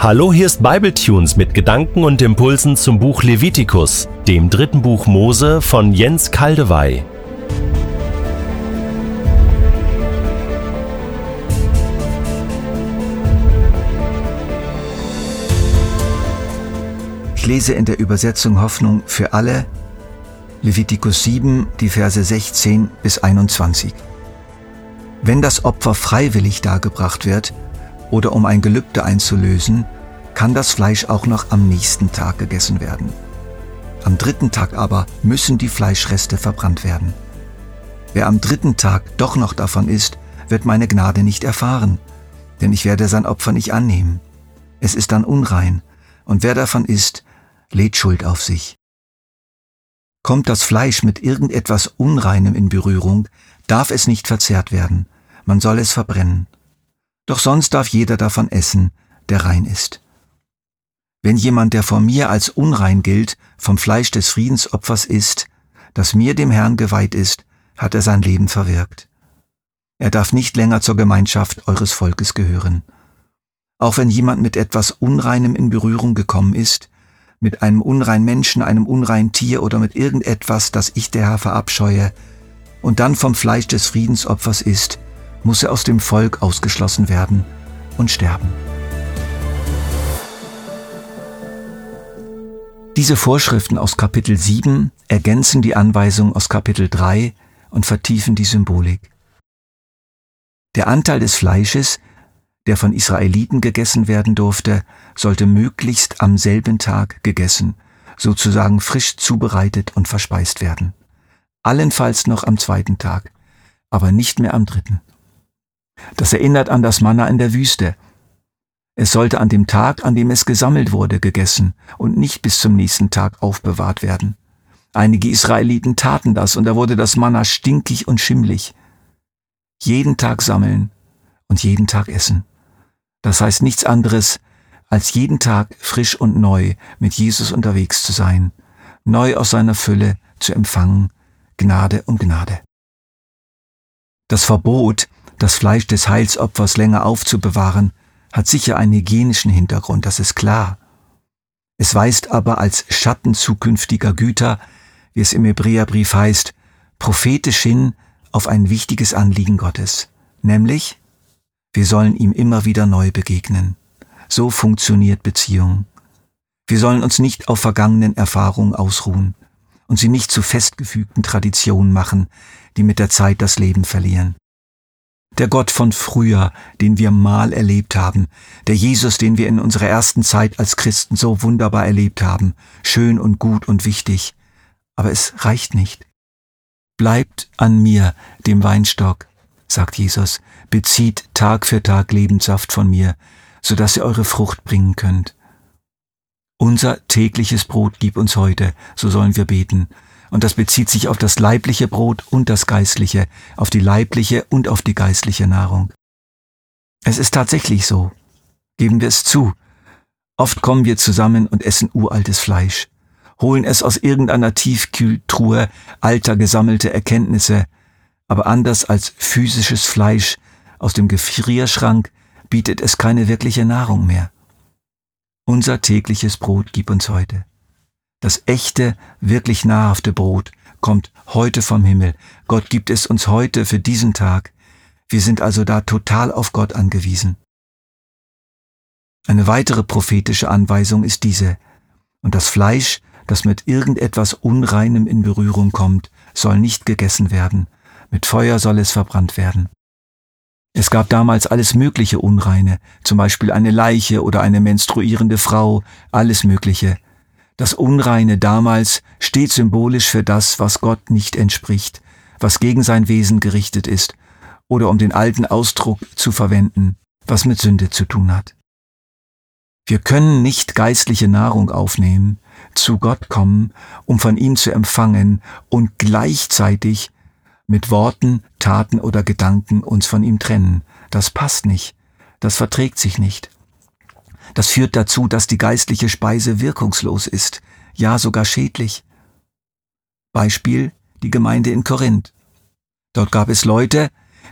Hallo, hier ist Bibletunes mit Gedanken und Impulsen zum Buch Levitikus, dem dritten Buch Mose von Jens Kaldewey. Ich lese in der Übersetzung Hoffnung für alle Levitikus 7, die Verse 16 bis 21. Wenn das Opfer freiwillig dargebracht wird oder um ein Gelübde einzulösen, kann das Fleisch auch noch am nächsten Tag gegessen werden. Am dritten Tag aber müssen die Fleischreste verbrannt werden. Wer am dritten Tag doch noch davon isst, wird meine Gnade nicht erfahren, denn ich werde sein Opfer nicht annehmen. Es ist dann unrein, und wer davon isst, lädt Schuld auf sich. Kommt das Fleisch mit irgendetwas Unreinem in Berührung, darf es nicht verzehrt werden, man soll es verbrennen. Doch sonst darf jeder davon essen, der rein ist. Wenn jemand, der vor mir als unrein gilt, vom Fleisch des Friedensopfers isst, das mir dem Herrn geweiht ist, hat er sein Leben verwirkt. Er darf nicht länger zur Gemeinschaft eures Volkes gehören. Auch wenn jemand mit etwas Unreinem in Berührung gekommen ist, mit einem unreinen Menschen, einem unreinen Tier oder mit irgendetwas, das ich der Herr verabscheue, und dann vom Fleisch des Friedensopfers isst, muss er aus dem Volk ausgeschlossen werden und sterben. Diese Vorschriften aus Kapitel 7 ergänzen die Anweisung aus Kapitel 3 und vertiefen die Symbolik. Der Anteil des Fleisches, der von Israeliten gegessen werden durfte, sollte möglichst am selben Tag gegessen, sozusagen frisch zubereitet und verspeist werden. Allenfalls noch am zweiten Tag, aber nicht mehr am dritten. Das erinnert an das Manna in der Wüste. Es sollte an dem Tag, an dem es gesammelt wurde, gegessen und nicht bis zum nächsten Tag aufbewahrt werden. Einige Israeliten taten das und da wurde das Manna stinkig und schimmlig. Jeden Tag sammeln und jeden Tag essen. Das heißt nichts anderes, als jeden Tag frisch und neu mit Jesus unterwegs zu sein, neu aus seiner Fülle zu empfangen, Gnade um Gnade. Das Verbot, das Fleisch des Heilsopfers länger aufzubewahren, hat sicher einen hygienischen Hintergrund, das ist klar. Es weist aber als Schatten zukünftiger Güter, wie es im Hebräerbrief heißt, prophetisch hin auf ein wichtiges Anliegen Gottes, nämlich, wir sollen ihm immer wieder neu begegnen. So funktioniert Beziehung. Wir sollen uns nicht auf vergangenen Erfahrungen ausruhen und sie nicht zu festgefügten Traditionen machen, die mit der Zeit das Leben verlieren. Der Gott von früher, den wir mal erlebt haben, der Jesus, den wir in unserer ersten Zeit als Christen so wunderbar erlebt haben, schön und gut und wichtig, aber es reicht nicht. Bleibt an mir, dem Weinstock, sagt Jesus, bezieht Tag für Tag Lebenssaft von mir, so dass ihr eure Frucht bringen könnt. Unser tägliches Brot gib uns heute, so sollen wir beten, und das bezieht sich auf das leibliche Brot und das geistliche, auf die leibliche und auf die geistliche Nahrung. Es ist tatsächlich so. Geben wir es zu. Oft kommen wir zusammen und essen uraltes Fleisch, holen es aus irgendeiner Tiefkühltruhe alter gesammelte Erkenntnisse, aber anders als physisches Fleisch aus dem Gefrierschrank bietet es keine wirkliche Nahrung mehr. Unser tägliches Brot gib uns heute. Das echte, wirklich nahrhafte Brot kommt heute vom Himmel. Gott gibt es uns heute für diesen Tag. Wir sind also da total auf Gott angewiesen. Eine weitere prophetische Anweisung ist diese. Und das Fleisch, das mit irgendetwas Unreinem in Berührung kommt, soll nicht gegessen werden. Mit Feuer soll es verbrannt werden. Es gab damals alles mögliche Unreine, zum Beispiel eine Leiche oder eine menstruierende Frau, alles Mögliche. Das Unreine damals steht symbolisch für das, was Gott nicht entspricht, was gegen sein Wesen gerichtet ist, oder um den alten Ausdruck zu verwenden, was mit Sünde zu tun hat. Wir können nicht geistliche Nahrung aufnehmen, zu Gott kommen, um von ihm zu empfangen und gleichzeitig mit Worten, Taten oder Gedanken uns von ihm trennen. Das passt nicht. Das verträgt sich nicht. Das führt dazu, dass die geistliche Speise wirkungslos ist, ja sogar schädlich. Beispiel die Gemeinde in Korinth. Dort gab es Leute,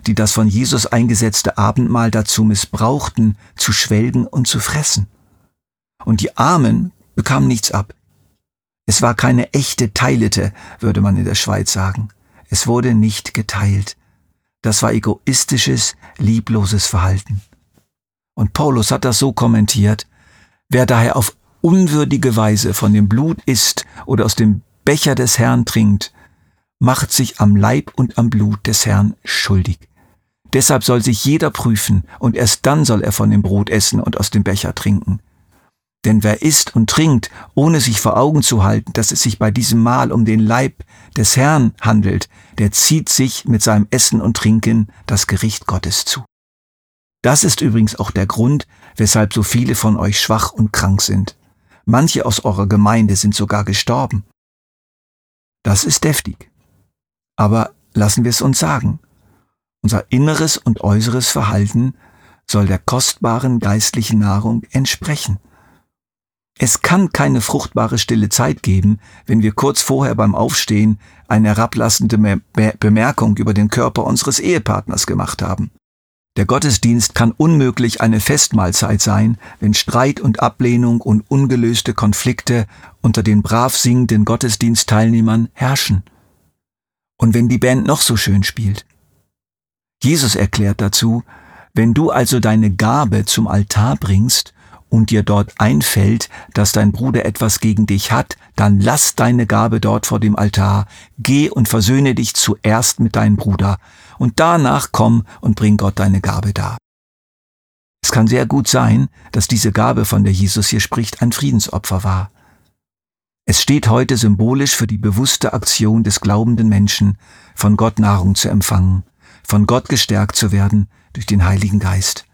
die das von Jesus eingesetzte Abendmahl dazu missbrauchten, zu schwelgen und zu fressen. und die Armen bekamen nichts ab. Es war keine echte Teilete, würde man in der Schweiz sagen. Es wurde nicht geteilt. Das war egoistisches, liebloses Verhalten. Und Paulus hat das so kommentiert, wer daher auf unwürdige Weise von dem Blut isst oder aus dem Becher des Herrn trinkt, macht sich am Leib und am Blut des Herrn schuldig. Deshalb soll sich jeder prüfen, und erst dann soll er von dem Brot essen und aus dem Becher trinken. Denn wer isst und trinkt, ohne sich vor Augen zu halten, dass es sich bei diesem Mahl um den Leib des Herrn handelt, der zieht sich mit seinem Essen und Trinken das Gericht Gottes zu. Das ist übrigens auch der Grund, weshalb so viele von euch schwach und krank sind. Manche aus eurer Gemeinde sind sogar gestorben. Das ist deftig. Aber lassen wir es uns sagen. Unser inneres und äußeres Verhalten soll der kostbaren geistlichen Nahrung entsprechen. Es kann keine fruchtbare stille Zeit geben, wenn wir kurz vorher beim Aufstehen eine herablassende Bemerkung über den Körper unseres Ehepartners gemacht haben. Der Gottesdienst kann unmöglich eine Festmahlzeit sein, wenn Streit und Ablehnung und ungelöste Konflikte unter den brav singenden Gottesdienstteilnehmern herrschen. Und wenn die Band noch so schön spielt. Jesus erklärt dazu, wenn du also deine Gabe zum Altar bringst und dir dort einfällt, dass dein Bruder etwas gegen dich hat, dann lass deine Gabe dort vor dem Altar, geh und versöhne dich zuerst mit deinem Bruder, und danach komm und bring Gott deine Gabe dar. Es kann sehr gut sein, dass diese Gabe, von der Jesus hier spricht, ein Friedensopfer war. Es steht heute symbolisch für die bewusste Aktion des glaubenden Menschen, von Gott Nahrung zu empfangen, von Gott gestärkt zu werden durch den Heiligen Geist.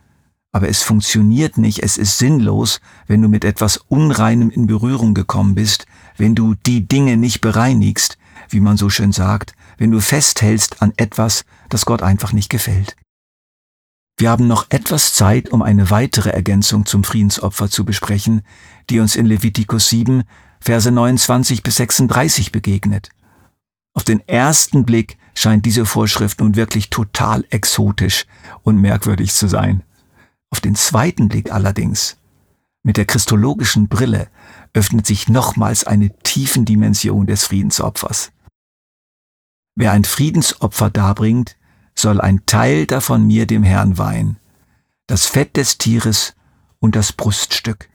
Aber es funktioniert nicht, es ist sinnlos, wenn du mit etwas Unreinem in Berührung gekommen bist, wenn du die Dinge nicht bereinigst, wie man so schön sagt, wenn du festhältst an etwas, das Gott einfach nicht gefällt. Wir haben noch etwas Zeit, um eine weitere Ergänzung zum Friedensopfer zu besprechen, die uns in Levitikus 7, Verse 29 bis 36 begegnet. Auf den ersten Blick scheint diese Vorschrift nun wirklich total exotisch und merkwürdig zu sein. Auf den zweiten Blick allerdings, mit der christologischen Brille, öffnet sich nochmals eine tiefen Dimension des Friedensopfers. Wer ein Friedensopfer darbringt, soll ein Teil davon mir dem Herrn weihen, das Fett des Tieres und das Bruststück.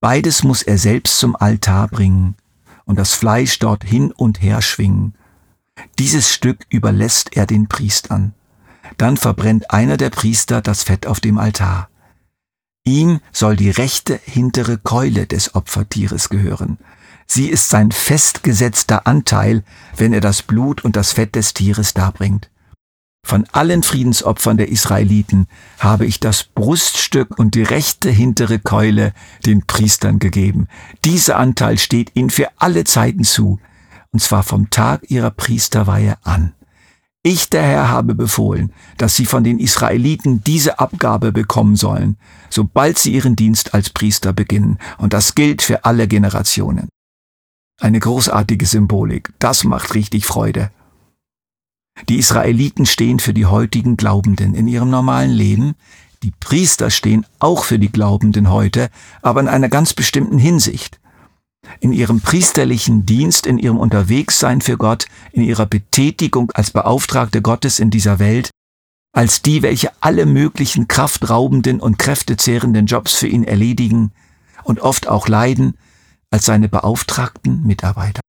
Beides muss er selbst zum Altar bringen und das Fleisch dort hin und her schwingen. Dieses Stück überlässt er den Priestern dann verbrennt einer der Priester das Fett auf dem Altar. Ihm soll die rechte hintere Keule des Opfertieres gehören. Sie ist sein festgesetzter Anteil, wenn er das Blut und das Fett des Tieres darbringt. Von allen Friedensopfern der Israeliten habe ich das Bruststück und die rechte hintere Keule den Priestern gegeben. Dieser Anteil steht ihnen für alle Zeiten zu, und zwar vom Tag ihrer Priesterweihe an. Ich, der Herr, habe befohlen, dass sie von den Israeliten diese Abgabe bekommen sollen, sobald sie ihren Dienst als Priester beginnen, und das gilt für alle Generationen. Eine großartige Symbolik, das macht richtig Freude. Die Israeliten stehen für die heutigen Glaubenden in ihrem normalen Leben, die Priester stehen auch für die Glaubenden heute, aber in einer ganz bestimmten Hinsicht in ihrem priesterlichen Dienst, in ihrem Unterwegssein für Gott, in ihrer Betätigung als Beauftragte Gottes in dieser Welt, als die, welche alle möglichen kraftraubenden und kräftezehrenden Jobs für ihn erledigen und oft auch leiden, als seine beauftragten Mitarbeiter.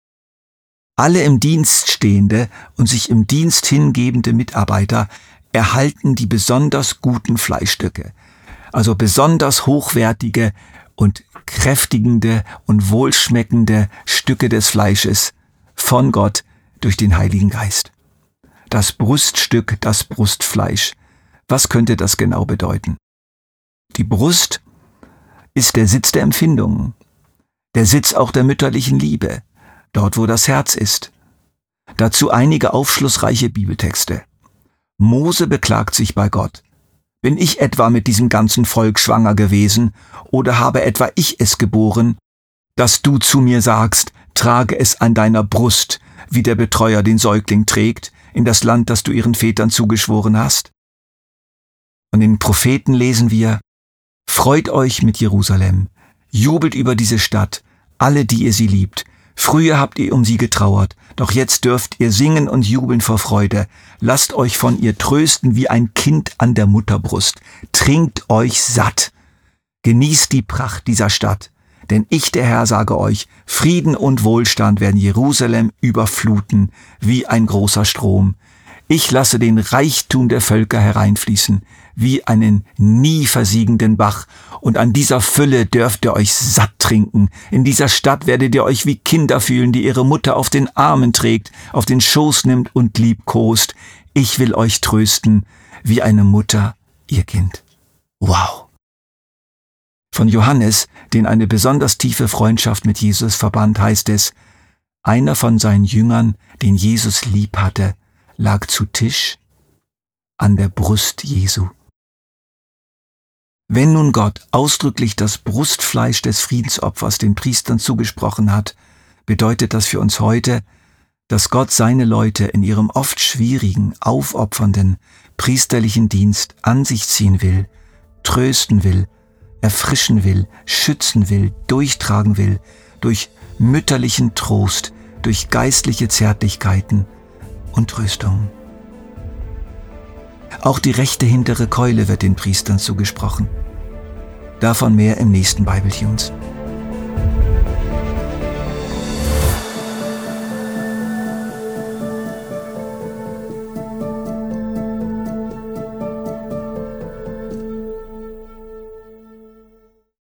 Alle im Dienst stehende und sich im Dienst hingebende Mitarbeiter erhalten die besonders guten Fleischstücke, also besonders hochwertige und kräftigende und wohlschmeckende Stücke des Fleisches von Gott durch den Heiligen Geist. Das Bruststück, das Brustfleisch. Was könnte das genau bedeuten? Die Brust ist der Sitz der Empfindungen, der Sitz auch der mütterlichen Liebe, dort wo das Herz ist. Dazu einige aufschlussreiche Bibeltexte. Mose beklagt sich bei Gott. Bin ich etwa mit diesem ganzen Volk schwanger gewesen, oder habe etwa ich es geboren, dass du zu mir sagst, trage es an deiner Brust, wie der Betreuer den Säugling trägt, in das Land, das du ihren Vätern zugeschworen hast? Und in den Propheten lesen wir, Freut euch mit Jerusalem, Jubelt über diese Stadt, alle, die ihr sie liebt. Früher habt ihr um sie getrauert, doch jetzt dürft ihr singen und jubeln vor Freude. Lasst euch von ihr trösten wie ein Kind an der Mutterbrust. Trinkt euch satt. Genießt die Pracht dieser Stadt. Denn ich, der Herr, sage euch, Frieden und Wohlstand werden Jerusalem überfluten wie ein großer Strom. Ich lasse den Reichtum der Völker hereinfließen, wie einen nie versiegenden Bach, und an dieser Fülle dürft ihr euch satt trinken. In dieser Stadt werdet ihr euch wie Kinder fühlen, die ihre Mutter auf den Armen trägt, auf den Schoß nimmt und liebkost. Ich will euch trösten, wie eine Mutter ihr Kind. Wow. Von Johannes, den eine besonders tiefe Freundschaft mit Jesus verband, heißt es, einer von seinen Jüngern, den Jesus lieb hatte, lag zu Tisch an der Brust Jesu. Wenn nun Gott ausdrücklich das Brustfleisch des Friedensopfers den Priestern zugesprochen hat, bedeutet das für uns heute, dass Gott seine Leute in ihrem oft schwierigen, aufopfernden, priesterlichen Dienst an sich ziehen will, trösten will, erfrischen will, schützen will, durchtragen will, durch mütterlichen Trost, durch geistliche Zärtlichkeiten und Tröstung. Auch die rechte hintere Keule wird den Priestern zugesprochen. Davon mehr im nächsten Bible Tunes.